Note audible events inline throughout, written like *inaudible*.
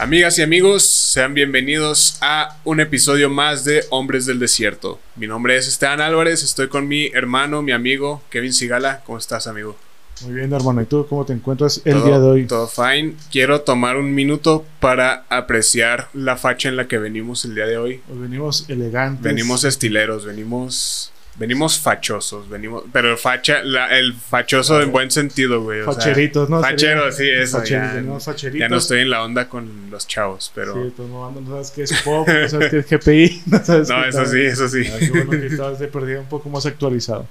Amigas y amigos, sean bienvenidos a un episodio más de Hombres del Desierto. Mi nombre es Esteban Álvarez, estoy con mi hermano, mi amigo Kevin Sigala. ¿Cómo estás, amigo? Muy bien, hermano. ¿Y tú cómo te encuentras el día de hoy? Todo fine. Quiero tomar un minuto para apreciar la facha en la que venimos el día de hoy. Hoy venimos elegantes. Venimos estileros, venimos Venimos fachosos, venimos, pero facha, el fachoso en buen sentido, güey. Facheritos, ¿no? Facheros, sí, eso. ya, ya, no estoy en la onda con los chavos, pero. Sí, pues no, no sabes qué es pop, no sabes qué es GPI, *laughs* no sabes No, eso sí, eso sí. Qué bueno que estás de perdida un poco más actualizado.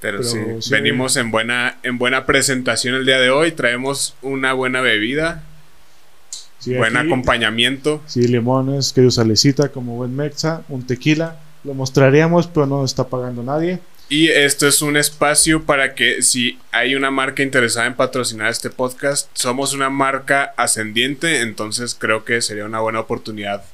Pero, sí, venimos en buena, en buena presentación el día de hoy. Traemos una buena bebida. buen acompañamiento. Sí, limones, que salecita como buen mexa, un tequila lo mostraríamos, pero no está pagando nadie. Y esto es un espacio para que si hay una marca interesada en patrocinar este podcast, somos una marca ascendiente, entonces creo que sería una buena oportunidad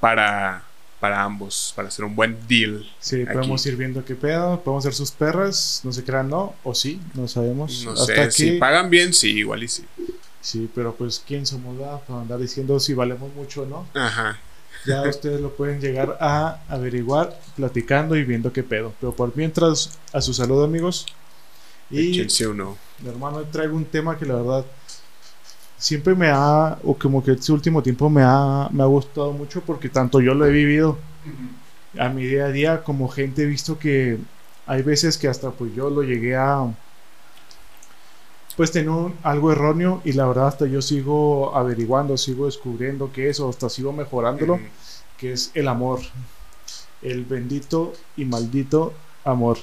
para, para ambos, para hacer un buen deal. Sí, podemos ir viendo qué pedo, podemos ser sus perras, no se crean, no, o sí, no sabemos. No sé, si pagan bien, sí, igual y sí. Sí, pero pues, ¿quién somos para andar diciendo si valemos mucho o no? Ajá. Ya ustedes lo pueden llegar a averiguar platicando y viendo qué pedo. Pero por mientras, a su saludo, amigos. Y uno. mi hermano traigo un tema que la verdad siempre me ha, o como que este último tiempo me ha, me ha gustado mucho porque tanto yo lo he vivido a mi día a día como gente he visto que hay veces que hasta pues yo lo llegué a pues tengo algo erróneo y la verdad hasta yo sigo averiguando, sigo descubriendo qué es o hasta sigo mejorándolo, que es el amor, el bendito y maldito amor.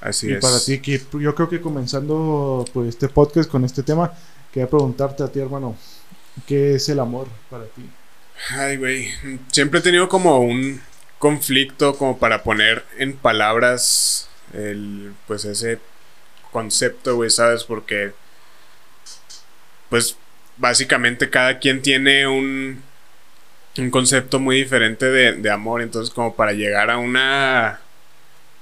Así y es. para ti, que yo creo que comenzando pues este podcast con este tema, quería preguntarte a ti, hermano, ¿qué es el amor para ti? Ay, güey, siempre he tenido como un conflicto como para poner en palabras el pues ese concepto, güey, ¿sabes? Porque pues básicamente cada quien tiene un, un concepto muy diferente de, amor, entonces como para llegar a una,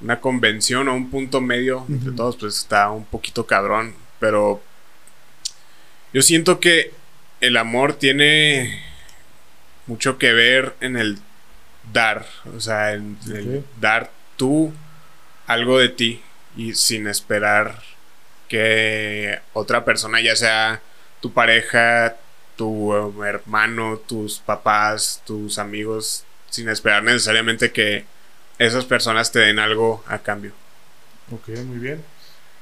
una convención o un punto medio entre todos, pues está un poquito cabrón, pero yo siento que el amor tiene mucho que ver en el dar, o sea, en el dar tú algo de ti y sin esperar que otra persona, ya sea tu pareja, tu hermano, tus papás, tus amigos, sin esperar necesariamente que esas personas te den algo a cambio. Ok, muy bien.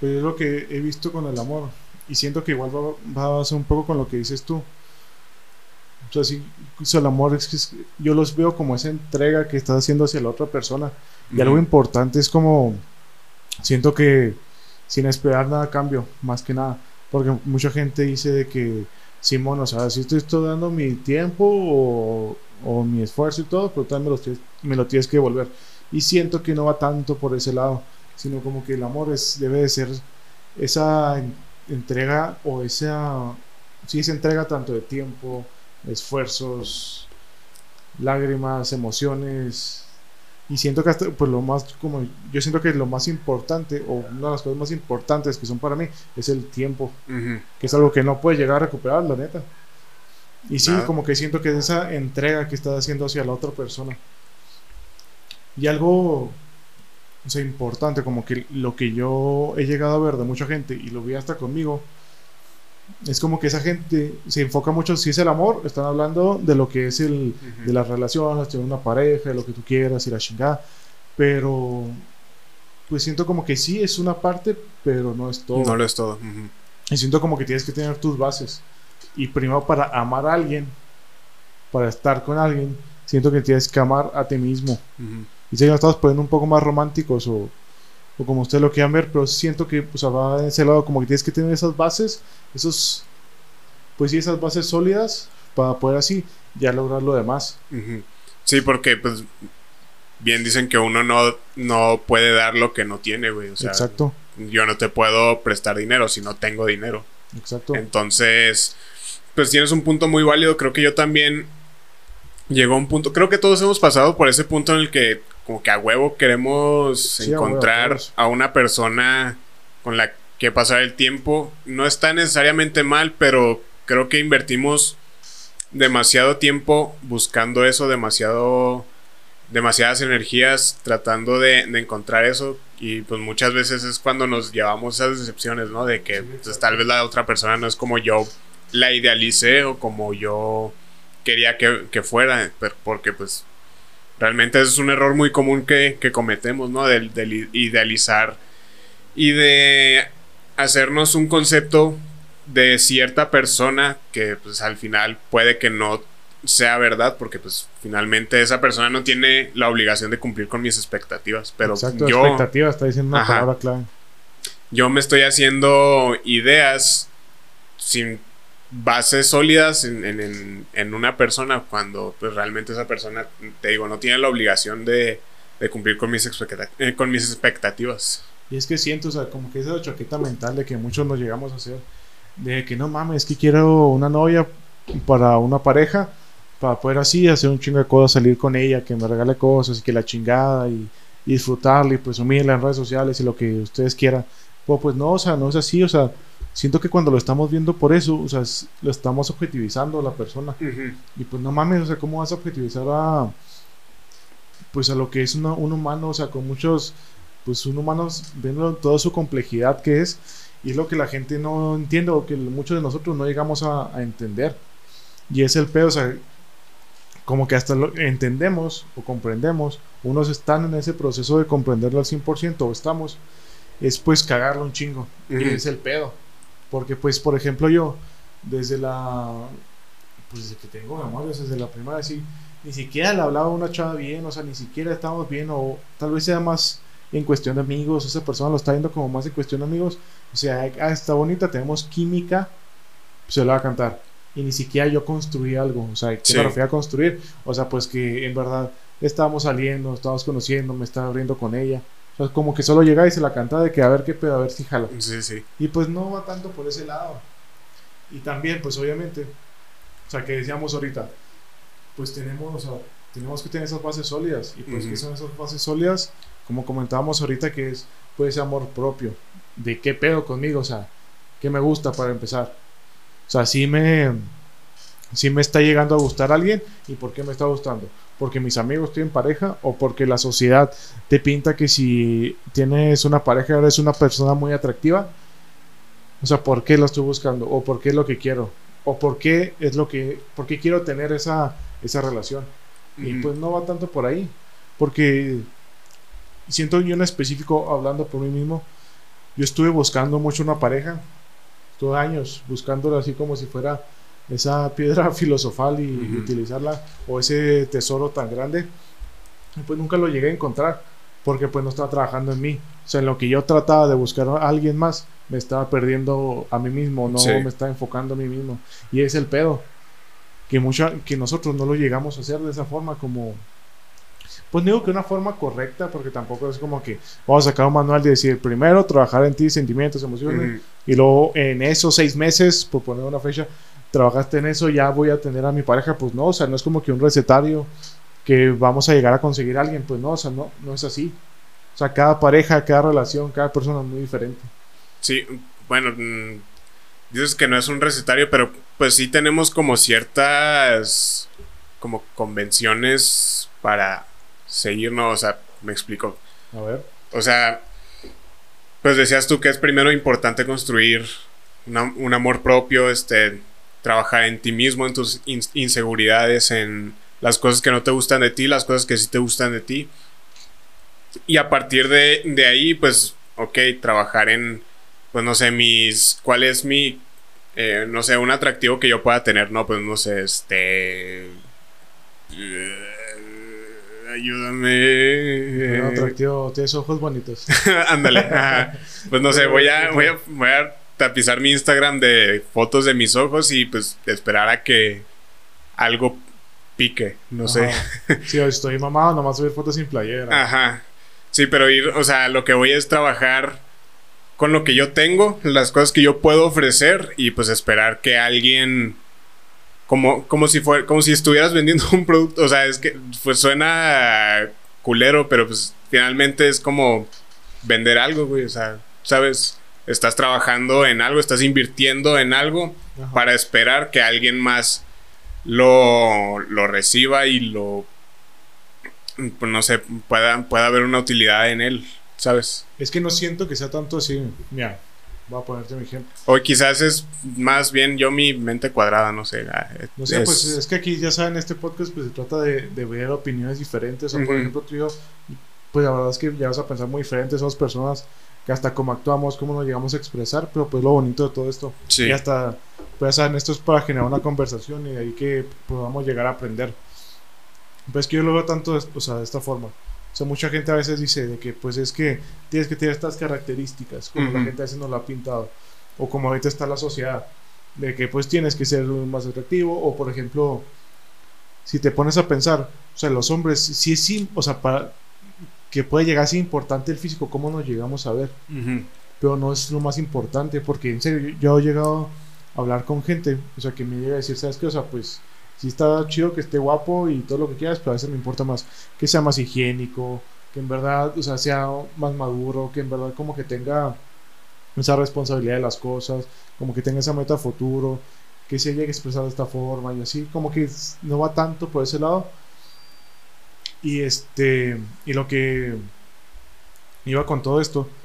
Pues es lo que he visto con el amor. Y siento que igual va, a ser un poco con lo que dices tú. O sea, sí, el amor es que yo los veo como esa entrega que estás haciendo hacia la otra persona. Y algo importante es como, siento que sin esperar nada a cambio, más que nada. Porque mucha gente dice de que, Simón, o sea, si estoy, dando mi tiempo o, o, mi esfuerzo y todo, pero también me lo, me lo tienes que devolver. Y siento que no va tanto por ese lado, sino como que el amor es, debe de ser esa entrega o esa, sí, esa entrega tanto de tiempo, esfuerzos, lágrimas, emociones, y siento que hasta, pues lo más, como yo siento que lo más importante, o una de las cosas más importantes que son para mí, es el tiempo, que es algo que no puede llegar a recuperar, la neta. Y sí, como que siento que es esa entrega que estás haciendo hacia la otra persona. Y algo, o sea, importante, como que lo que yo he llegado a ver de mucha gente, y lo vi hasta conmigo, es como que esa gente se enfoca mucho, si es el amor, están hablando de lo que es el, de las relaciones, de una pareja, de lo que tú quieras, ir a chingar, pero pues siento como que sí es una parte, pero no es todo. No lo es todo. Y siento como que tienes que tener tus bases. Y primero para amar a alguien, para estar con alguien, siento que tienes que amar a ti mismo. Y sé que nos estamos poniendo un poco más románticos o o como ustedes lo quieran ver, pero siento que pues va en ese lado como que tienes que tener esas bases, esos, pues sí, esas bases sólidas para poder así ya lograr lo demás. Sí, porque pues bien dicen que uno no, no puede dar lo que no tiene, güey. O sea, Exacto. Yo no te puedo prestar dinero si no tengo dinero. Exacto. Entonces, pues tienes un punto muy válido. Creo que yo también llegó a un punto, creo que todos hemos pasado por ese punto en el que como que a huevo queremos encontrar a, una persona con la que pasar el tiempo. No está necesariamente mal, pero creo que invertimos demasiado tiempo buscando eso, demasiado demasiadas energías tratando de, encontrar eso y pues muchas veces es cuando nos llevamos esas decepciones, ¿no? De que pues, tal vez la otra persona no es como yo la idealicé o como yo quería que, fuera, porque pues realmente es un error muy común que, cometemos, ¿no? De, de idealizar y de hacernos un concepto de cierta persona que pues al final puede que no sea verdad porque pues finalmente esa persona no tiene la obligación de cumplir con mis expectativas pero Exacto, yo expectativas está diciendo una palabra clave yo me estoy haciendo ideas sin bases sólidas en, en, una persona cuando pues realmente esa persona te digo no tiene la obligación de, de cumplir con mis, eh, con mis expectativas y es que siento o sea como que esa chaqueta mental de que muchos nos llegamos a hacer de que no mames, es que quiero una novia para una pareja, para poder así hacer un chingo de cosas, salir con ella, que me regale cosas y que la chingada y, disfrutarla y presumirla en redes sociales y lo que ustedes quieran. Pues, pues no, o sea, no es así, o sea, siento que cuando lo estamos viendo por eso, o sea, lo estamos objetivizando a la persona. Y pues no mames, o sea, ¿cómo vas a objetivizar a pues a lo que es un humano, o sea, con muchos, pues un humano viendo toda su complejidad que es y es lo que la gente no entiende o que muchos de nosotros no llegamos a, entender. Y es el pedo, o sea, como que hasta lo entendemos o comprendemos, unos están en ese proceso de comprenderlo al 100% o estamos, es pues cagarlo un chingo. Y es el pedo. Porque pues, por ejemplo, yo, desde la... Pues desde que tengo memoria, desde la primera, sí, ni siquiera le hablaba a una chava bien, o sea, ni siquiera estábamos bien, o tal vez sea más en cuestión de amigos, esa persona lo está viendo como más en cuestión de amigos, o sea, ah, está bonita, tenemos química, se lo va a cantar. Y ni siquiera yo construí algo, o sea, ¿qué me refiero a construir? O sea, pues que en verdad estábamos saliendo, estábamos conociendo, me estaba abriendo con ella. Sea, como que solo llega y se la canta de que a ver qué pedo, a ver si jala. Sí, sí. Y pues no va tanto por ese lado. Y también, pues obviamente, o sea, que decíamos ahorita, pues tenemos, o sea, tenemos que tener esas bases sólidas. Y pues, ¿qué son esas bases sólidas? Como comentábamos ahorita, que es, pues, amor propio de qué pedo conmigo, o sea, qué me gusta para empezar. O sea, si me, si me está llegando a gustar alguien y por qué me está gustando. Porque mis amigos tienen pareja o porque la sociedad te pinta que si tienes una pareja eres una persona muy atractiva. O sea, ¿por qué lo estoy buscando? ¿O por qué es lo que quiero? ¿O por qué es lo que, por qué quiero tener esa, esa relación? Y pues no va tanto por ahí. Porque siento yo en específico, hablando por mí mismo, yo estuve buscando mucho una pareja, todo años, buscándola así como si fuera esa piedra *laughs* filosofal y, utilizarla, o ese tesoro tan grande. Pues nunca lo llegué a encontrar, porque pues no estaba trabajando en mí. O sea, en lo que yo trataba de buscar a alguien más, me estaba perdiendo a mí mismo, no me estaba enfocando a mí mismo. Y es el pedo. Que, mucha, que nosotros no lo llegamos a hacer de esa forma como, pues digo que una forma correcta, porque tampoco es como que vamos a sacar un manual de decir, primero trabajar en ti, sentimientos, emociones, y luego en esos seis meses, por poner una fecha, trabajaste en eso, ya voy a tener a mi pareja, pues no, o sea, no es como que un recetario que vamos a llegar a conseguir a alguien, pues no, o sea, no, no es así. O sea, cada pareja, cada relación, cada persona es muy diferente. Sí, bueno, mm, dices que no es un recetario, pero pues sí tenemos como ciertas como convenciones para seguirnos, o sea, me explico. A ver. O sea, pues decías tú que es primero importante construir un amor propio, este, trabajar en ti mismo, en tus inseguridades, en las cosas que no te gustan de ti, las cosas que sí te gustan de ti. Y a partir de, de ahí, pues, ok, trabajar en, pues no sé, mis, cuál es mi, eh, no sé, un atractivo que yo pueda tener, no, pues no sé, este ayúdame. atractivo, tienes ojos bonitos. *laughs* Ándale. pues no sé, voy a, voy, a, voy a tapizar mi Instagram de fotos de mis ojos y pues esperar a que algo pique, no sé. *laughs* sí, estoy mamado, nomás subir fotos sin playera. Ajá. Sí, pero ir, o sea, lo que voy es trabajar con lo que yo tengo, las cosas que yo puedo ofrecer y pues esperar que alguien como, como si fuera, como si estuvieras vendiendo *laughs* un producto. O sea, es que pues suena culero, pero pues finalmente es como vender algo, güey. O sea, sabes, estás trabajando en algo, estás invirtiendo en algo para esperar que alguien más lo, lo reciba y lo, pues no sé, pueda, pueda haber una utilidad en él, ¿sabes? Es que no siento que sea tanto así. Mira, voy a ponerte mi ejemplo. O quizás es más bien yo mi mente cuadrada, no sé. ah, No sé, es- pues es que aquí ya saben, este podcast pues se trata de, de ver opiniones diferentes. O por ejemplo, tú y yo, pues la verdad es que ya vas a pensar muy diferente. Somos personas que hasta cómo actuamos, cómo nos llegamos a expresar, pero pues lo bonito de todo esto. Sí. Y hasta, pues saben, esto es para generar una conversación y de ahí que podamos llegar a aprender. Pues que yo lo veo tanto, o sea, de esta forma. O sea, mucha gente a veces dice de que pues es que tienes que tener estas características, como la Ujú. gente a veces nos lo ha pintado, o como ahorita está la sociedad, de que pues tienes que ser más atractivo, o por ejemplo, si te pones a pensar, o sea, los hombres, sí es, o sea, para que puede llegar a ser importante el físico, cómo nos llegamos a ver pero no es lo más importante porque en serio yo, he llegado a hablar con gente o sea que me llega a decir sabes qué o sea pues sí está chido que esté guapo y todo lo que quieras pero a veces me importa más que sea más higiénico que en verdad o sea sea más maduro que en verdad como que tenga esa responsabilidad de las cosas como que tenga esa meta futuro que se llegue a expresar de esta forma y así como que no va tanto por ese lado y este y lo que iba con todo esto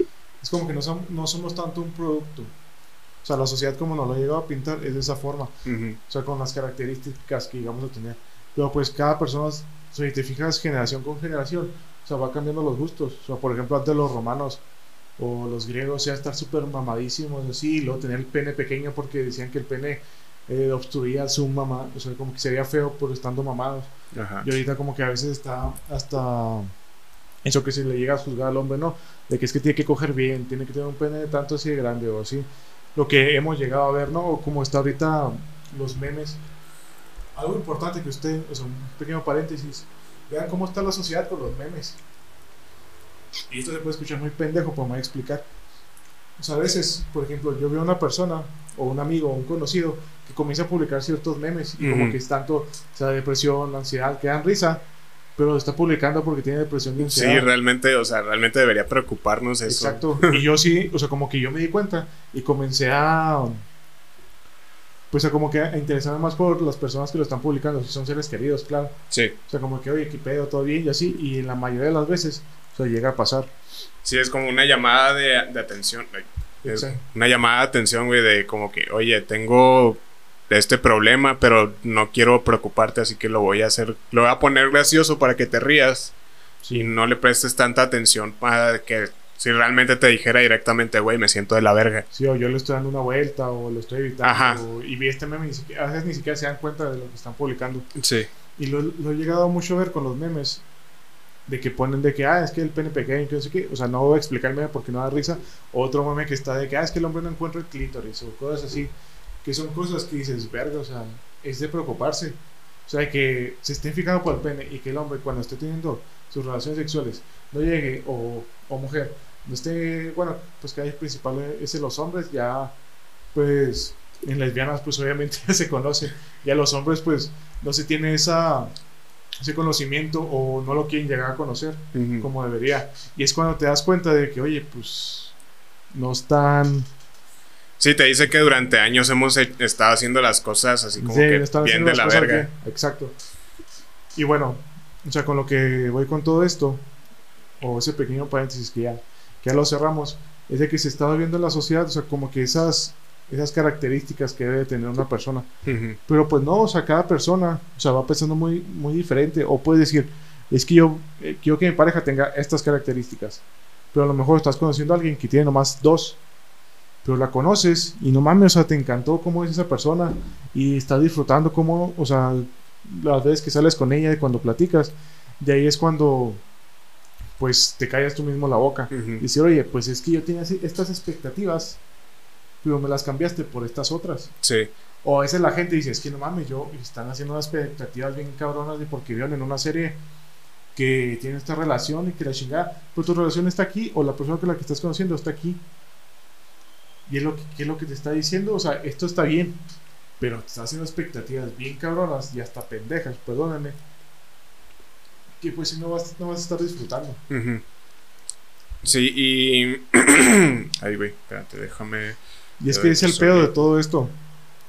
es como que no, som- no somos tanto un producto. O sea, la sociedad como nos lo ha llegado a pintar es de esa forma. O sea, con las características que llegamos a tener. Pero pues cada persona, o sea, si te fijas generación con generación, o sea, va cambiando los gustos. O sea, por ejemplo, antes los romanos o los griegos, o sea, estar súper mamadísimos así, y luego tener el pene pequeño porque decían que el pene eh, obstruía su mamá, o sea, como que sería feo por estando mamados. Ajá. Y ahorita como que a veces está hasta eso que se le llega a juzgar al hombre, ¿no? De que es que tiene que coger bien, tiene que tener un pene de tanto así de grande o así. Lo que hemos llegado a ver, ¿no? O como está ahorita los memes. Algo importante que usted, o sea, un pequeño paréntesis. Vean cómo está la sociedad con los memes. Y esto se puede escuchar muy pendejo, pero me voy a explicar. O sea, a veces, por ejemplo, yo veo a una persona, o un amigo, o un conocido, que comienza a publicar ciertos memes y como Ujú. que es tanto, o sea, depresión, ansiedad, que dan risa, pero lo está publicando porque tiene depresión y ansiedad. Sí, realmente, o sea, realmente debería preocuparnos eso. Exacto. *laughs* Y yo sí, o sea, como que yo me di cuenta y comencé a. Pues a como que a interesarme más por las personas que lo están publicando, si son seres queridos, claro. Sí. O sea, como que, oye, qué pedo, todo bien y así. Y en la mayoría de las veces, o sea, llega a pasar. Sí, es como una llamada de, de atención. es una llamada de atención, güey, de como que, oye, tengo este problema, pero no quiero preocuparte, así que lo voy a hacer, lo voy a poner gracioso para que te rías y no le prestes tanta atención para que si realmente te dijera directamente, güey, me siento de la verga. Sí, o yo le estoy dando una vuelta o lo estoy evitando. Ajá. o- y vi este meme, ni siquiera, a veces ni siquiera se dan cuenta de lo que están publicando. Sí. Y lo, lo he llegado mucho a ver con los memes. De que ponen de que, ah, es que el pene pequeño, que no sé qué. O sea, no voy a explicar el meme porque no da risa. Otro meme que está de que, ah, es que el hombre no encuentra el clítoris. O cosas así. Que son cosas que dices, verga, o sea, es de preocuparse. O sea, que se estén fijando por el pene y que el hombre, cuando esté teniendo sus relaciones sexuales, no llegue, o, o mujer, no esté, bueno, pues que hay principal es los hombres, ya, pues, en lesbianas, pues obviamente *laughs* ya se conoce. Y a los hombres, pues, no se tiene esa ese conocimiento o no lo quieren llegar a conocer como debería. Y es cuando te das cuenta de que, oye, pues no están... Sí, te dice que durante años hemos he- estado haciendo las cosas así como sí, que bien haciendo de las la cosas verga. Exacto. Y bueno, o sea, con lo que voy con todo esto, o ese pequeño paréntesis que ya, que ya lo cerramos, es de que se está viendo en la sociedad, o sea, como que esas, esas características que debe tener una persona. Pero pues no, o sea, cada persona, o sea, va pensando muy, muy diferente. O puedes decir, es que yo eh, quiero que mi pareja tenga estas características. Pero a lo mejor estás conociendo a alguien que tiene nomás dos. Pero la conoces y no mames, o sea, te encantó cómo es esa persona. Y estás disfrutando cómo, o sea, las veces que sales con ella y cuando platicas. De ahí es cuando, pues, te callas tú mismo la boca. Ujú. Y decir, oye, pues es que yo tenía así- estas expectativas, pero me las cambiaste por estas otras. Sí. O a veces la gente dice, es que no mames, yo están haciendo unas expectativas bien cabronas de porque vieron en una serie que tiene esta relación y que la chingada, pero tu relación está aquí o la persona con la que estás conociendo está aquí. Y es lo que, ¿qué es lo que te está diciendo, o sea, esto está bien, pero te está haciendo expectativas bien cabronas y hasta pendejas, perdónenme. Que pues si no vas, no vas a estar disfrutando. Sí, y... *clears throat* Ay, güey, espérate, déjame... Y es que es el pedo de todo esto.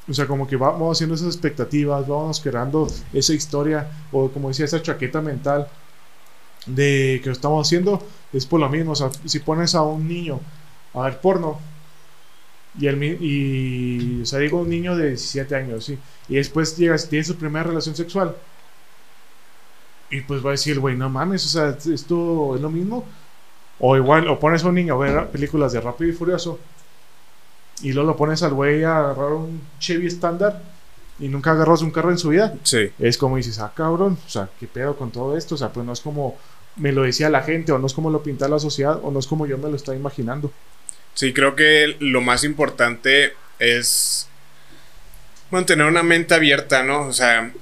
O sea, como que vamos haciendo esas expectativas, vamos creando esa historia, o como decía, esa chaqueta mental de que lo estamos haciendo, es por lo mismo. O sea, si pones a un niño a ver porno, y, el, y o sea, digo un niño de 17 años, sí, y después llega, tiene su primera relación sexual, y pues va a decir, güey, no mames, o sea, esto es lo mismo. O igual, o pones a un niño a ver películas de Rápido y Furioso, y luego lo pones al güey a agarrar un Chevy estándar y nunca agarras un carro en su vida. Sí. Es como dices, ah, cabrón, o sea, ¿qué pedo con todo esto? O sea, pues no es como me lo decía la gente, o no es como lo pinta la sociedad, o no es como yo me lo estaba imaginando. Sí, creo que lo más importante es mantener una mente abierta, ¿no? O sea,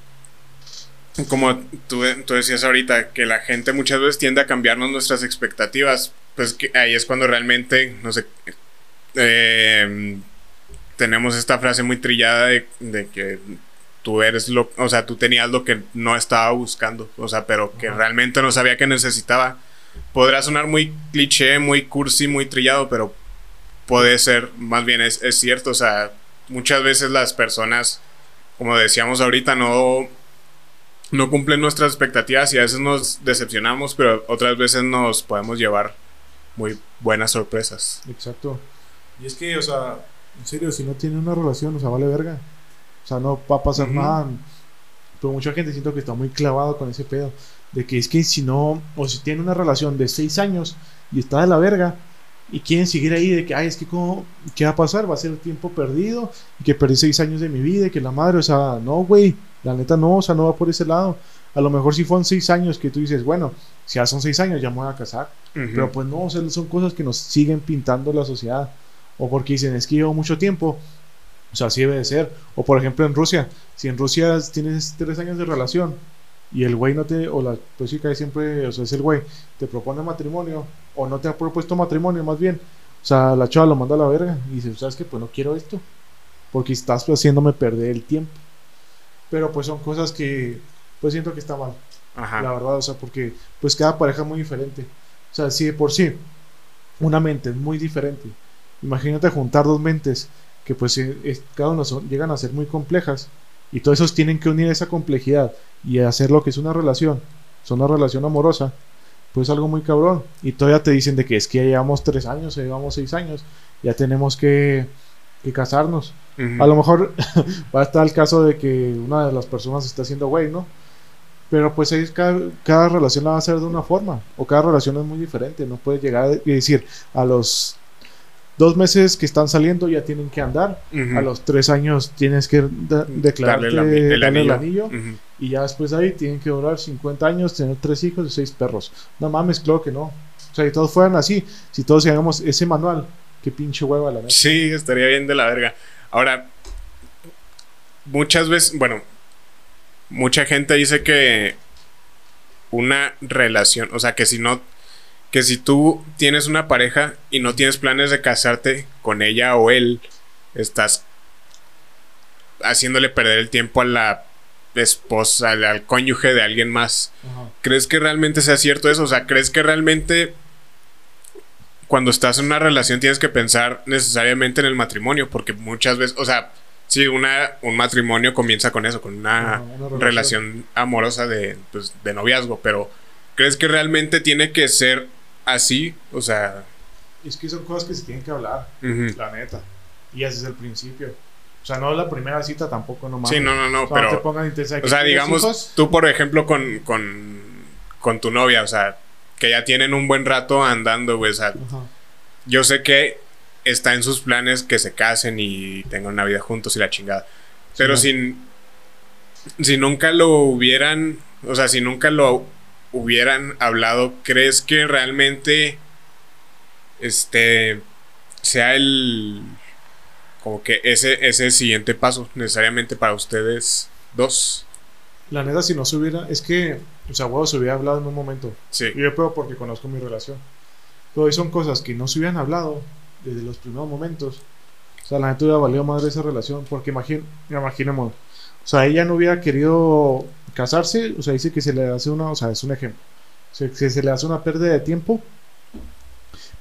como tú, tú, decías ahorita, que la gente muchas veces tiende a cambiarnos nuestras expectativas, pues que ahí es cuando realmente, no sé, eh, tenemos esta frase muy trillada de, que tú eres lo, o sea, tú tenías lo que no estaba buscando, o sea, pero que realmente no sabía que necesitaba. Podrá sonar muy cliché, muy cursi, muy trillado, pero puede ser, más bien es, es cierto, o sea, muchas veces las personas, como decíamos ahorita, no, no cumplen nuestras expectativas y a veces nos decepcionamos, pero otras veces nos podemos llevar muy buenas sorpresas. Exacto. Y es que, o sea, en serio, si no tiene una relación, o sea, vale verga. O sea, no va a pasar nada. Pero mucha gente siento que está muy clavado con ese pedo. De que es que si no, o si tiene una relación de seis años y está de la verga, y quieren seguir ahí de que, ay, es que, ¿cómo, ¿qué va a pasar? Va a ser tiempo perdido y que perdí seis años de mi vida y que la madre, o sea, no, güey, la neta no, o sea, no va por ese lado. A lo mejor si fueron seis años que tú dices, bueno, si ya son seis años ya me voy a casar. Pero pues no, o sea, son cosas que nos siguen pintando la sociedad. O porque dicen, es que llevo mucho tiempo. O sea, así debe de ser. O por ejemplo en Rusia, si en Rusia tienes tres años de relación y el güey no te, o la pues chica siempre, o sea, es el güey, te propone matrimonio, o no te ha propuesto matrimonio más bien, o sea, la chava lo manda a la verga y dice, ¿sabes qué? Pues no quiero esto, porque estás haciéndome perder el tiempo. Pero pues son cosas que, pues siento que está mal, Ajá. la verdad, o sea, porque pues cada pareja es muy diferente. O sea, si de por sí una mente es muy diferente, imagínate juntar dos mentes que pues cada uno son, llegan a ser muy complejas y todos esos tienen que unir esa complejidad y hacer lo que es una relación, es una relación amorosa, pues algo muy cabrón. Y todavía te dicen de que es que ya llevamos tres años, ya llevamos seis años, ya tenemos que, que casarnos. A lo mejor *laughs* va a estar el caso de que una de las personas está haciendo güey, ¿no? Pero pues cada, cada, relación la va a hacer de una forma, o cada relación es muy diferente, no puedes llegar y decir a los dos meses que están saliendo ya tienen que andar. A los tres años tienes que declararte darle el, anillo. Y ya después de ahí tienen que durar 50 años, tener tres hijos y seis perros. No mames, claro que no. O sea, si todos fueran así, si todos hagamos ese manual, qué pinche hueva la neta. Sí, estaría bien de la verga. Ahora, muchas veces, bueno, mucha gente dice que una relación, o sea, que si no que si tú tienes una pareja y no tienes planes de casarte con ella o él, estás haciéndole perder el tiempo a la esposa, al, cónyuge de alguien más. ¿Crees que realmente sea cierto eso? O sea, ¿crees que realmente cuando estás en una relación tienes que pensar necesariamente en el matrimonio? Porque muchas veces, o sea, sí, una, un matrimonio comienza con eso, con una, relación. amorosa de, pues, de noviazgo, pero ¿crees que realmente tiene que ser así, o sea... Es que son cosas que se tienen que hablar, la neta. Y ese es el principio. O sea, no la primera cita tampoco, no mames. Sí, no, no, no, pero... o sea, digamos, tú, por ejemplo, con, con, con, tu novia, o sea, que ya tienen un buen rato andando, güey, o sea... Yo sé que está en sus planes que se casen y tengan una vida juntos y la chingada. Pero si, si nunca lo hubieran, o sea, si nunca lo hubieran hablado, ¿crees que realmente este sea el como que ese ese siguiente paso necesariamente para ustedes dos? La neta si no se hubiera, es que o sea, huevo se hubiera hablado en un momento. Sí. yo puedo porque conozco mi relación. Pero son cosas que no se hubieran hablado desde los primeros momentos. O sea, la neta hubiera valido madre esa relación porque imagín, imaginemos, sea, ella no hubiera querido casarse, o sea, dice que se le hace una, o sea, es un ejemplo, se, se le hace una pérdida de tiempo,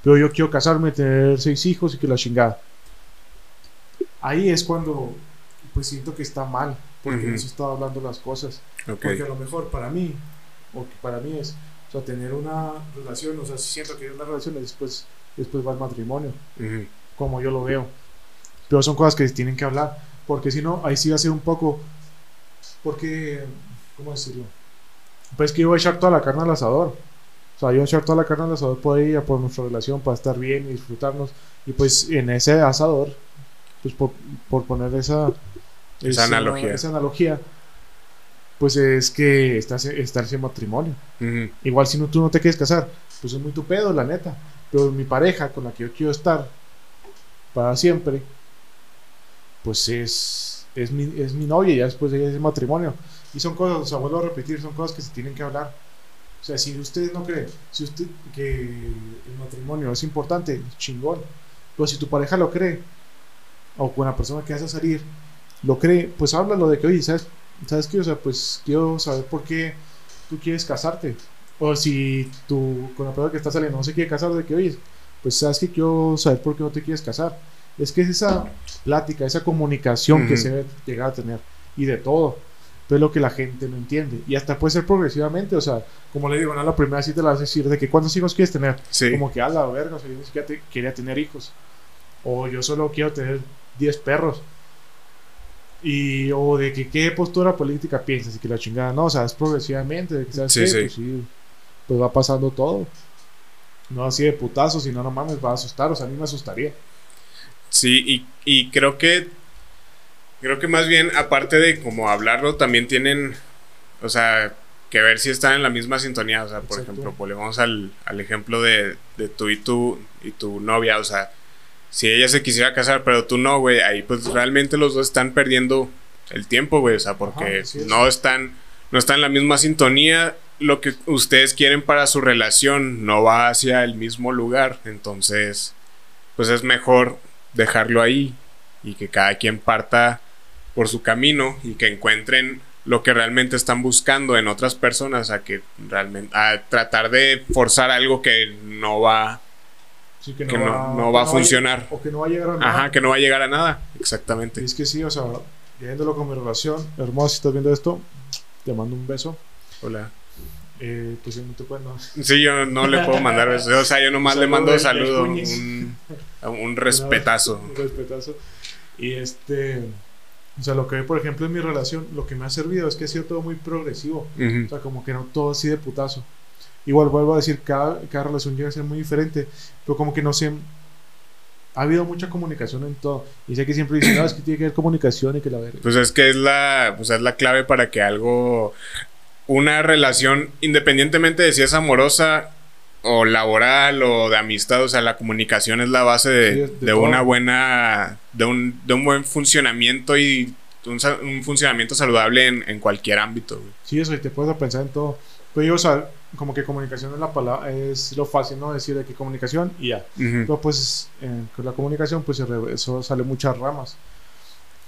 pero yo quiero casarme, tener seis hijos y que la chingada. Ahí es cuando pues siento que está mal, porque Ujú. no se está hablando las cosas. Ok. Porque a lo mejor para mí, o que para mí es, o sea, tener una relación, o sea, si siento que es una relación después, después va el matrimonio, Ujú. como yo lo veo. Pero son cosas que tienen que hablar, porque si no, ahí sí va a ser un poco, porque, ¿cómo decirlo? Pues que yo voy a echar toda la carne al asador. O sea, yo voy a echar toda la carne al asador por ella, por nuestra relación, para estar bien y disfrutarnos. Y pues en ese asador, pues por, por poner esa, Esa analogía. esa analogía, pues es que estás, estás en matrimonio. Ujú. Igual si no, tú no te quieres casar, pues es muy tu pedo, la neta. Pero mi pareja con la que yo quiero estar para siempre, pues es, es, mi, es mi novia ya después de ella es el matrimonio. Y son cosas, o sea, vuelvo a repetir, son cosas que se tienen que hablar. O sea, si usted no cree si usted, que el matrimonio es importante, chingón. Pero si tu pareja lo cree, o con la persona que vas a salir, lo cree, pues háblalo de que, oye, ¿sabes, ¿sabes qué? O sea, pues quiero saber por qué tú quieres casarte. O si tú con la persona que está saliendo no se quiere casar, de que, oye, pues sabes que quiero saber por qué no te quieres casar. Es que es esa plática, esa comunicación que se debe llegar a tener. Y de todo. Pero es lo que la gente no entiende. Y hasta puede ser progresivamente. O sea, como le digo, no la primera sí te la vas a decir de que cuántos hijos quieres tener. Sí. Como que a la verga, o sea, yo ni siquiera te- quería tener hijos. O yo solo quiero tener 10 perros. Y, o de que qué postura política piensas y que la chingada, no, o sea, es progresivamente, de que sabes Sí, qué? sí. pues sí, pues va pasando todo. No así de putazo, si no, no mames, va a asustar, o sea, a mí me asustaría. Sí, y, y creo que. Creo que más bien, aparte de como hablarlo, también tienen. O sea, que ver si están en la misma sintonía. O sea, por Exacto. ejemplo, volvemos al, al ejemplo de, de tú y tú y tu novia. O sea, si ella se quisiera casar, pero tú no, güey, ahí pues realmente los dos están perdiendo el tiempo, güey. O sea, porque Ajá, no están. No están en la misma sintonía. Lo que ustedes quieren para su relación no va hacia el mismo lugar. Entonces, pues es mejor dejarlo ahí y que cada quien parta por su camino y que encuentren lo que realmente están buscando en otras personas a que realmente a tratar de forzar algo que no va Sí, que Que no- no va a funcionar. o que no va a llegar a nada. ajá que no va a llegar a nada Y exactamente es que sí, o sea, viéndolo con mi relación, hermosa, si estás viendo esto, te mando un beso. hola Eh, pues no te puedo, no. sí yo no le puedo mandar besos o sea yo nomás le mando del- saludo del Cuñiz. un, un respetazo Un respetazo. Y este, o sea, lo que ve, por ejemplo, en mi relación, lo que me ha servido es que ha sido todo muy progresivo. O Ujú. sea, como que no todo así de putazo. Igual vuelvo a decir, cada, cada relación llega a ser muy diferente, pero como que no sé. Ha habido mucha comunicación en todo. Y sé que siempre dicen, no, es que tiene que haber comunicación y que la verga. Pues es que es la, pues es la clave para que algo, una relación, independientemente de si es amorosa o laboral o de amistad, o sea, la comunicación es la base de, Sí, de una buena, de un, de un buen funcionamiento y un, un funcionamiento saludable en, en cualquier ámbito. güey. Sí, eso, y te puedes pensar en todo. Pero yo, o sea, como que comunicación es la palabra, es lo fácil, ¿no? Decir de que comunicación y ya. Pero pues eh, con la comunicación pues eso sale muchas ramas.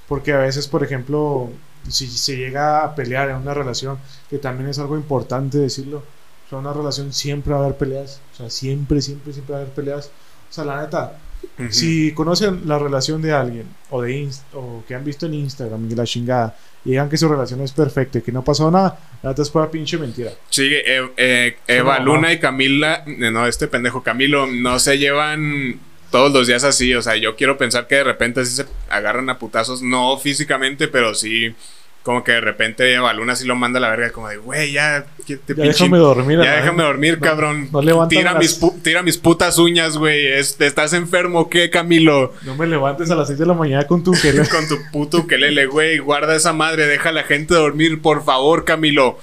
Porque a veces, por ejemplo, si se llega a pelear en una relación, que también es algo importante decirlo, sea, una relación siempre va a haber peleas, o sea, siempre, siempre, siempre va a haber peleas. O sea, la neta, si conocen la relación de alguien o de Inst- o que han visto en Instagram y la chingada y digan que su relación es perfecta y que no pasó nada, la neta es pura pinche mentira. Sí, eh, eh, Eva Luna y Camila, eh, no, este pendejo Camilo, no se llevan todos los días así. O sea, yo quiero pensar que de repente sí se agarran a putazos, no físicamente, pero sí, como que de repente Eva Luna sí lo manda a la verga, como de, güey, ya, te Ya pinche- déjame dormir. ya déjame dormir, no- cabrón. no tira, las- mis tira mis putas uñas, güey. Es- ¿Estás enfermo o qué, Camilo? No me levantes a las 6 de la mañana con tu ukelele. *laughs* Con tu puto ukelele, güey. Guarda esa madre, deja a la gente dormir, por favor, Camilo.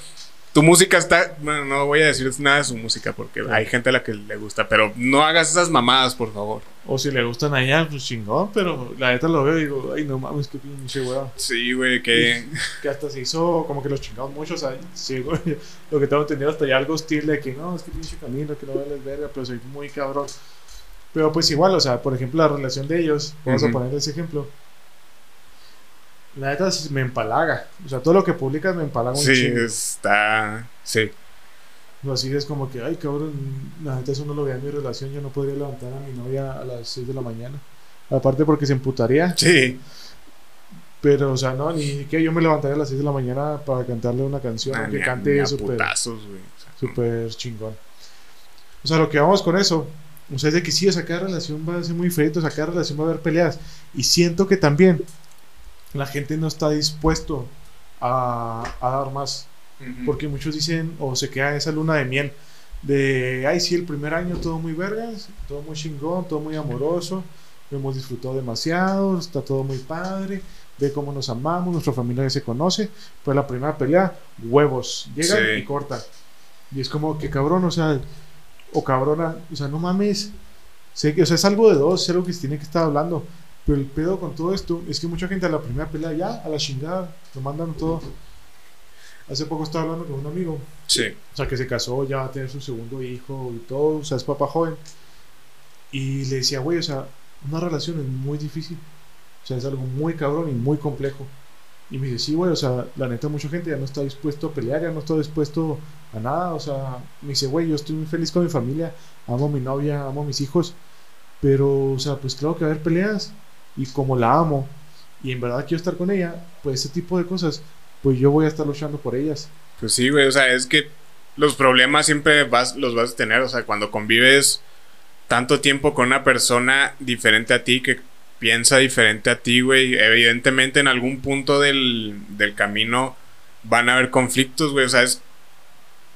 Tu música está. Bueno, no voy a decir nada de su música porque hay gente a la que le gusta, pero no hagas esas mamadas, por favor. O si le gustan a ella, pues chingón, pero la neta lo veo y digo, ay, no mames, qué pinche hueva. Sí, güey, que. Que hasta se hizo como que los chingados mucho, o sea, sí, güey, lo que tengo entendido hasta ya algo hostil de que no, es que pinche camino, que no vales verga, pero soy muy cabrón. Pero pues igual, o sea, por ejemplo, la relación de ellos, vamos a poner ese ejemplo. La neta sí me empalaga, o sea, todo lo que publicas me empalaga un Sí, chingo. está. Sí. O Así es como que, ay, cabrón, la neta eso no lo veía en mi relación, yo no podría levantar a mi novia a las 6 de la mañana. Aparte porque se emputaría. Sí. Pero, o sea, no, ni que yo me levantaría a las 6 de la mañana para cantarle una canción Nah, que cante súper súper chingón. O sea, lo que vamos con eso, o sea, es de que sí, o sea, cada relación va a ser muy diferente, o sea, cada relación va a haber peleas. Y siento que también la gente no está dispuesto a, a dar más. Porque muchos dicen, o se queda esa luna de miel, de, ay, sí, el primer año todo muy vergas, todo muy chingón, todo muy amoroso, lo hemos disfrutado demasiado, está todo muy padre, ve cómo nos amamos, nuestra familia ya se conoce, pues la primera pelea, huevos, llegan Sí. y cortan. Y es como que cabrón, o sea, o cabrona, o sea, no mames, sé que, o sea, es algo de dos, es algo que se tiene que estar hablando. Pero el pedo con todo esto es que mucha gente a la primera pelea ya, a la chingada, lo mandan todo. Hace poco estaba hablando con un amigo, Sí. o sea, que se casó, ya va a tener su segundo hijo y todo, o sea, es papá joven. Y le decía, güey, o sea, una relación es muy difícil. O sea, es algo muy cabrón y muy complejo. Y me dice, sí, güey, o sea, la neta, mucha gente ya no está dispuesto a pelear, ya no está dispuesto a nada. O sea, me dice, güey, yo estoy muy feliz con mi familia, amo a mi novia, amo a mis hijos. Pero, o sea, pues claro que va a haber peleas. Y como la amo y en verdad quiero estar con ella, pues ese tipo de cosas, pues yo voy a estar luchando por ellas. Pues sí, güey, o sea, es que los problemas siempre vas, los vas a tener, o sea, cuando convives tanto tiempo con una persona diferente a ti, que piensa diferente a ti, güey, evidentemente en algún punto del, del camino van a haber conflictos, güey, o sea, es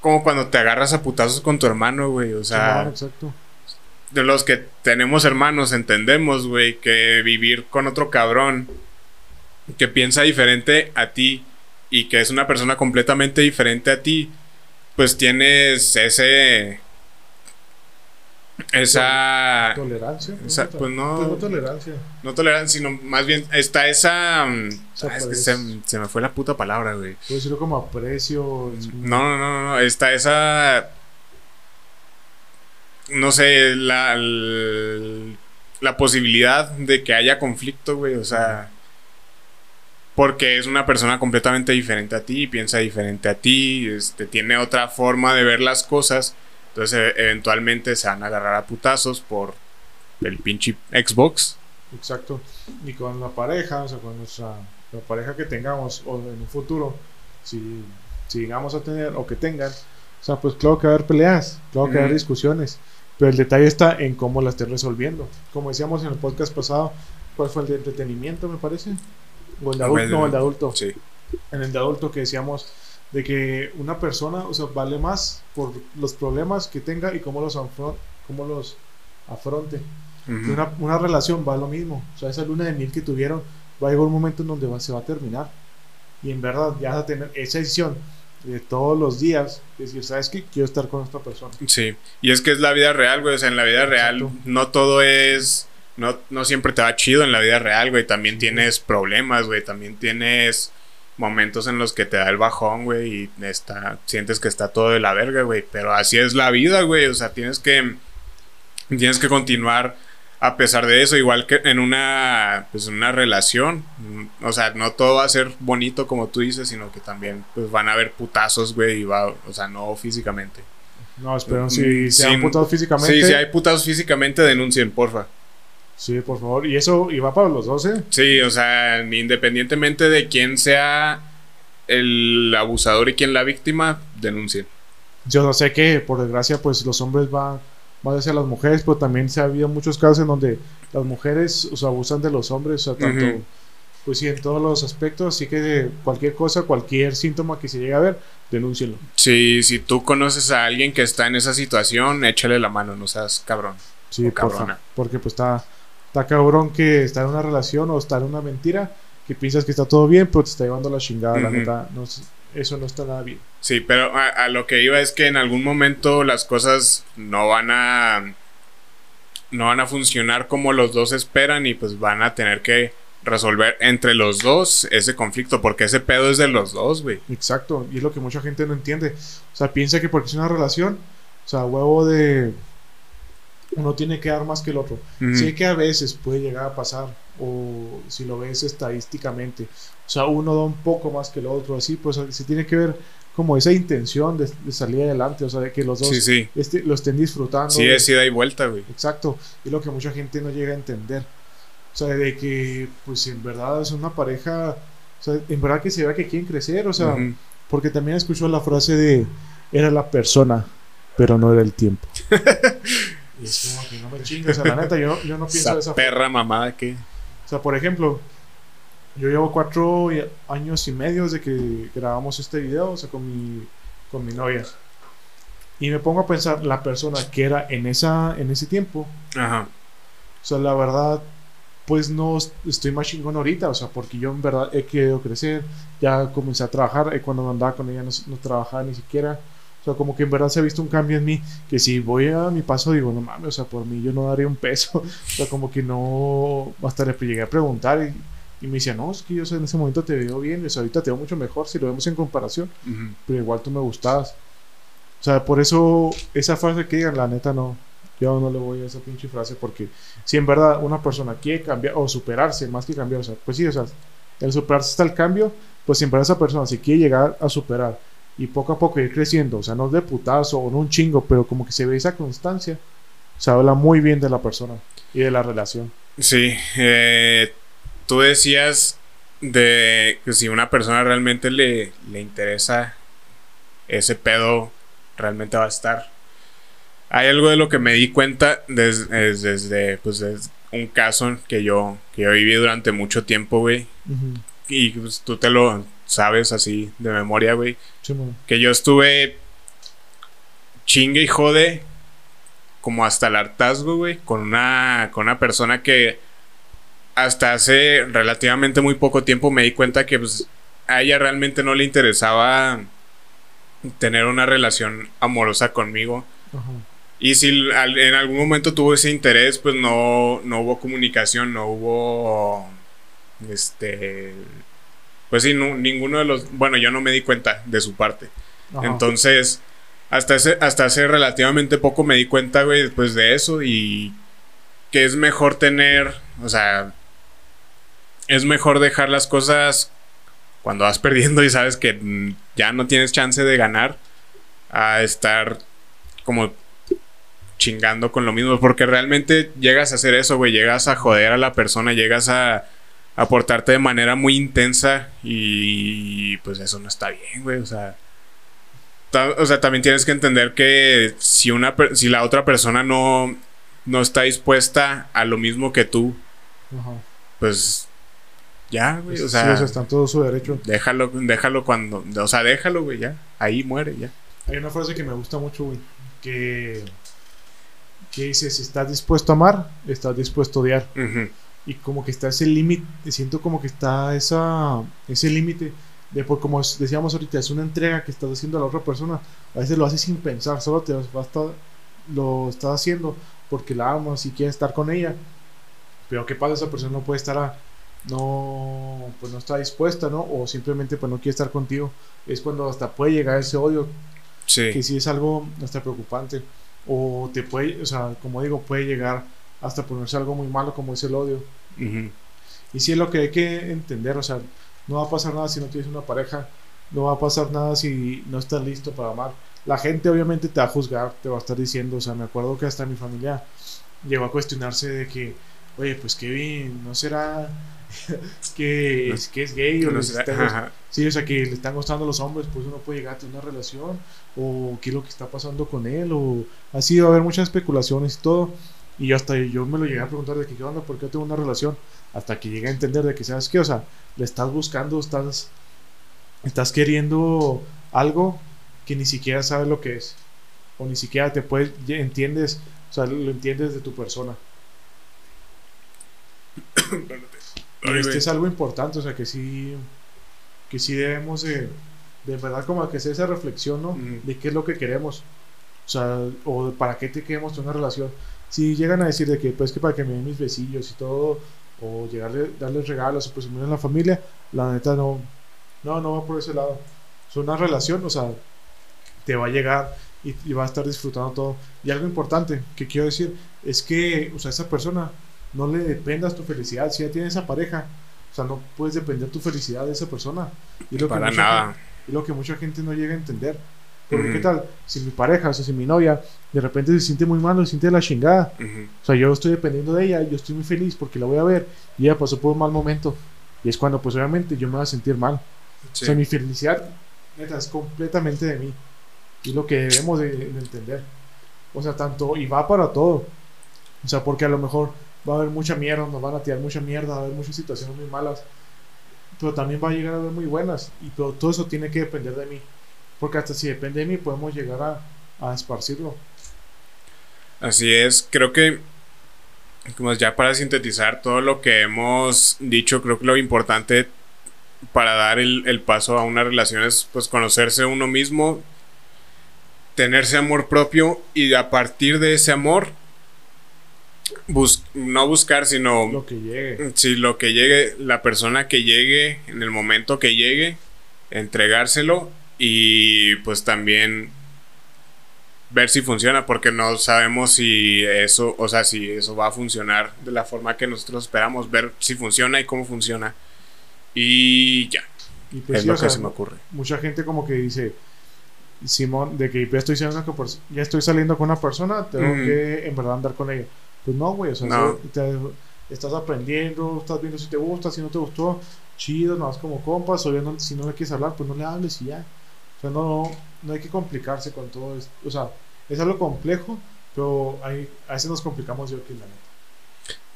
como cuando te agarras a putazos con tu hermano, güey, o sea, Simón, exacto. De los que tenemos hermanos entendemos, güey, que vivir con otro cabrón que piensa diferente a ti y que es una persona completamente diferente a ti, pues tienes ese esa Tolerancia. pues no- Pues no tolerancia. no tolerancia, sino más bien está esa mm, ah, es que se, se me fue la puta palabra, güey. Puedo decirlo como aprecio. No, no, no, no, está esa. No sé, la, la posibilidad de que haya conflicto, güey, o sea. Porque es una persona completamente diferente a ti, piensa diferente a ti, este, tiene otra forma de ver las cosas. Entonces, e- eventualmente se van a agarrar a putazos por el pinche Xbox. Exacto. Y con la pareja, o sea, con nuestra la pareja que tengamos o en un futuro, si, si llegamos a tener o que tengan, o sea, pues claro que va a haber peleas, claro que va a haber discusiones, pero el detalle está en cómo la estés resolviendo. Como decíamos en el podcast pasado, ¿cuál fue el de entretenimiento, me parece? O el de adulto, no, el de adulto. Sí. en el de adulto que decíamos de que una persona, o sea, vale más por los problemas que tenga y cómo los, afron- cómo los afronte. Ujú. Una, una relación va lo mismo. O sea, esa luna de miel que tuvieron va a llegar un momento en donde va- se va a terminar. Y en verdad ya vas a tener esa decisión de todos los días. Decir, ¿sabes qué? Quiero estar con esta persona. Sí, y es que es la vida real, güey. O sea, en la vida real no todo es. No, no siempre te va chido en la vida real, güey. También tienes problemas, güey. También tienes momentos en los que te da el bajón, güey. Y está, sientes que está todo de la verga, güey. Pero así es la vida, güey. O sea, tienes que. Tienes que continuar a pesar de eso. Igual que en una. Pues una relación. O sea, no todo va a ser bonito como tú dices, sino que también pues van a haber putazos, güey. Y va. O sea, no físicamente. No, espero Mm, si se han putado físicamente. Sí, si hay putazos físicamente, denuncien, porfa. Sí, por favor. Y eso, y va para los 12. Sí, o sea, independientemente de quién sea el abusador y quién la víctima, denuncien. Yo no sé que, por desgracia, pues los hombres van más hacia las mujeres, pero también se ha habido muchos casos en donde las mujeres o sea, abusan de los hombres, o sea, tanto, pues sí, en todos los aspectos. Así que cualquier cosa, cualquier síntoma que se llegue a ver, denúncienlo. Si, si tú conoces a alguien que está en esa situación, échale la mano, no seas cabrón. Sí, O cabrona. porque pues está, está cabrón que está en una relación o está en una mentira, que piensas que está todo bien, pero te está llevando la chingada, la neta. No, sé, eso no está nada bien. Sí, pero a, a lo que iba es que en algún momento las cosas no van a no van a funcionar como los dos esperan y pues van a tener que resolver entre los dos ese conflicto porque ese pedo es de los dos, güey. Exacto, y es lo que mucha gente no entiende. O sea, piensa que porque es una relación, o sea, huevo de uno tiene que dar más que el otro. Sé que a veces puede llegar a pasar, o si lo ves estadísticamente, o sea, uno da un poco más que el otro, así, pues se tiene que ver como esa intención de, de salir adelante, o sea, de que los dos Sí, sí. este, lo estén disfrutando. Sí, es ida y vuelta, güey. Exacto, y lo que mucha gente no llega a entender. O sea, de que, pues en verdad es una pareja, o sea, en verdad que se vea que quieren crecer, o sea, porque también escucho la frase de, era la persona, pero no era el tiempo. *laughs* y es como que no me chingues, o sea, la neta, yo, yo no pienso de Esa esa perra mamada que. O sea, por ejemplo, yo llevo cuatro años y medio desde que grabamos este video, o sea, con mi, con mi novia. Y me pongo a pensar, la persona que era en, esa, en ese tiempo, Ajá. o sea, la verdad, pues no est- estoy más chingón ahorita, o sea, porque yo en verdad he querido crecer, ya comencé a trabajar, eh, cuando andaba con ella no, no trabajaba ni siquiera, o sea, como que en verdad se ha visto un cambio en mí, que si voy a mi paso digo, no mames, o sea, por mí yo no daría un peso, *laughs* o sea, como que no, hasta le llegué a preguntar y, y me decía, no, es que yo en ese momento te veo bien, ahorita te veo mucho mejor si lo vemos en comparación, pero igual tú me gustabas. O sea, por eso esa frase que digan, la neta no. Yo no le voy a esa pinche frase porque si en verdad una persona quiere cambiar o superarse más que cambiar, o sea, pues sí, o sea, el superarse está el cambio, pues si en verdad esa persona si quiere llegar a superar y poco a poco ir creciendo, o sea, no de putazo o no un chingo, pero como que se ve esa constancia, se habla muy bien de la persona y de la relación. Sí, eh, tú decías de que si una persona realmente le, le interesa ese pedo, realmente va a estar. Hay algo de lo que me di cuenta des- es desde, pues, desde un caso que yo, que yo viví durante mucho tiempo, güey. Y pues, tú te lo sabes así de memoria, güey. Sí. Que yo estuve chingue y jode como hasta el hartazgo, güey, con una, con una persona que hasta hace relativamente muy poco tiempo me di cuenta que pues, a ella realmente no le interesaba tener una relación amorosa conmigo. Y si al- en algún momento tuvo ese interés, pues no, no hubo comunicación, no hubo, este, pues sí, no- ninguno de los, bueno, yo no me di cuenta de su parte. Entonces, hasta hace, hasta hace relativamente poco me di cuenta, güey, después de eso y que es mejor tener, o sea, es mejor dejar las cosas cuando vas perdiendo y sabes que ya no tienes chance de ganar a estar como chingando con lo mismo, porque realmente llegas a hacer eso, güey, llegas a joder a la persona, llegas a a portarte de manera muy intensa y pues eso no está bien, güey, o sea, o sea, también tienes que entender que si una si la otra persona no no está dispuesta a lo mismo que tú, pues ya, güey, o Sí, sea, o sea, está en todo su derecho. déjalo déjalo cuando, o sea, déjalo, güey, ya, ahí muere ya. Hay una frase que me gusta mucho, güey, que, que dice, si estás dispuesto a amar, estás dispuesto a odiar. Y como que está ese límite, siento como que está esa, ese límite de, por como decíamos ahorita, es una entrega que estás haciendo a la otra persona. A veces lo haces sin pensar, solo te vas a estar- lo estás haciendo porque la amas y quieres estar con ella. Pero ¿qué pasa? Esa persona no puede estar a, no, pues no está dispuesta, ¿no? O simplemente pues no quiere estar contigo. Es cuando hasta puede llegar ese odio Sí. que sí es algo hasta preocupante. O te puede, o sea, como digo, puede llegar hasta ponerse algo muy malo como es el odio. Y sí es lo que hay que entender, o sea, no va a pasar nada si no tienes una pareja, no va a pasar nada si no estás listo para amar. La gente obviamente te va a juzgar, te va a estar diciendo, o sea, me acuerdo que hasta mi familia llegó a cuestionarse de que, oye, pues Kevin, ¿no será *laughs* que, es, que es gay o No les sé, está. Sí, o sea, que le están gustando los hombres, pues uno puede llegar a tener una relación, o qué es lo que está pasando con él, o así va a haber muchas especulaciones y todo. Y hasta yo me lo llegué a preguntar de que, qué onda, por qué tengo una relación, hasta que llegué a entender de que, ¿sabes qué? O sea, le estás buscando, estás, estás queriendo algo que ni siquiera sabes lo que es, o ni siquiera te puedes, entiendes, o sea, lo entiendes de tu persona. *coughs* Ay, este es algo importante, o sea, que sí, que sí debemos de, de verdad como que hacer esa reflexión, ¿no? De qué es lo que queremos, o sea, o para qué te queremos una relación. Si llegan a decir de que, pues, que para que me den mis besillos y todo, o llegarle, darles regalos, o presumir en la familia, la neta no, no, no va por ese lado. Es una relación, o sea, te va a llegar y, y va a estar disfrutando todo. Y algo importante que quiero decir es que, o sea, esa persona no le dependas tu felicidad. Si ya tienes esa pareja, o sea, no puedes depender tu felicidad de esa persona. Y lo que Para nada. gente- y lo que mucha gente no llega a entender. Porque qué tal, si mi pareja, o sea, si mi novia de repente se siente muy mal o se siente de la chingada, o sea, yo estoy dependiendo de ella, yo estoy muy feliz porque la voy a ver y ella pasó por un mal momento. Y es cuando, pues obviamente, yo me voy a sentir mal. Sí. O sea, mi felicidad, neta, es completamente de mí. Y lo que debemos de, de entender. O sea, tanto, y va para todo. O sea, porque a lo mejor va a haber mucha mierda, nos van a tirar mucha mierda, va a haber muchas situaciones muy malas. Pero también va a llegar a haber muy buenas. Y pero todo eso tiene que depender de mí. Porque hasta si depende de mí, podemos llegar a, a esparcirlo. Así es, creo que como ya para sintetizar todo lo que hemos dicho, creo que lo importante para dar el, el paso a una relación es pues conocerse uno mismo, tenerse amor propio y a partir de ese amor bus- no buscar sino Lo que llegue. si lo que llegue, la persona que llegue, en el momento que llegue, entregárselo y pues también ver si funciona, porque no sabemos si eso, o sea, si eso va a funcionar de la forma que nosotros esperamos, ver si funciona y cómo funciona. Y ya, Y pues es sí, lo que sea, se me ocurre. mucha gente como que dice Simón de que ya estoy saliendo con, ya estoy saliendo con una persona tengo que en verdad andar con ella pues no güey o sea No. te- estás aprendiendo estás viendo si te gusta si no te gustó chido nada más como compas o ya no- si no le quieres hablar pues no le hables y ya o sea no no hay que complicarse con todo esto o sea es algo complejo pero hay, a veces nos complicamos yo que la neta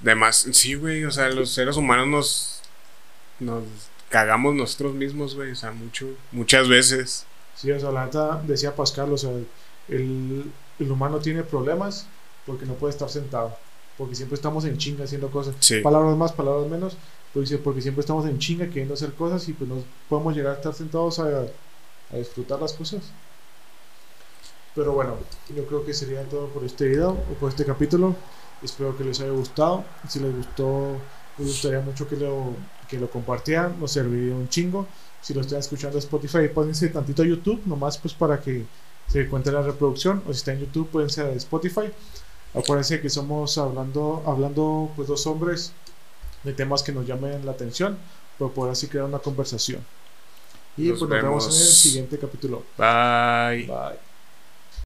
Además, sí, güey, o sea, los seres humanos nos, nos cagamos nosotros mismos, güey, o sea, mucho, muchas veces. Sí, o sea, la neta decía Pascal, o sea, el, el humano tiene problemas porque no puede estar sentado, porque siempre estamos en chinga haciendo cosas. Sí. Palabras más, palabras menos, pero dice, porque siempre estamos en chinga queriendo hacer cosas y pues no podemos llegar a estar sentados a, a disfrutar las cosas. Pero bueno, yo creo que sería todo por este video o por este capítulo. Espero que les haya gustado. Si les gustó, me gustaría mucho que lo, que lo compartieran. Nos serviría un chingo. Si lo están escuchando en Spotify, pónganse tantito a YouTube, nomás pues para que se cuente la reproducción. O si está en YouTube, pueden ser a Spotify. Acuérdense que somos hablando, hablando pues dos hombres de temas que nos llamen la atención, para poder así crear una conversación. Y Nos pues nos vemos en el vemos. siguiente capítulo. Bye. Bye.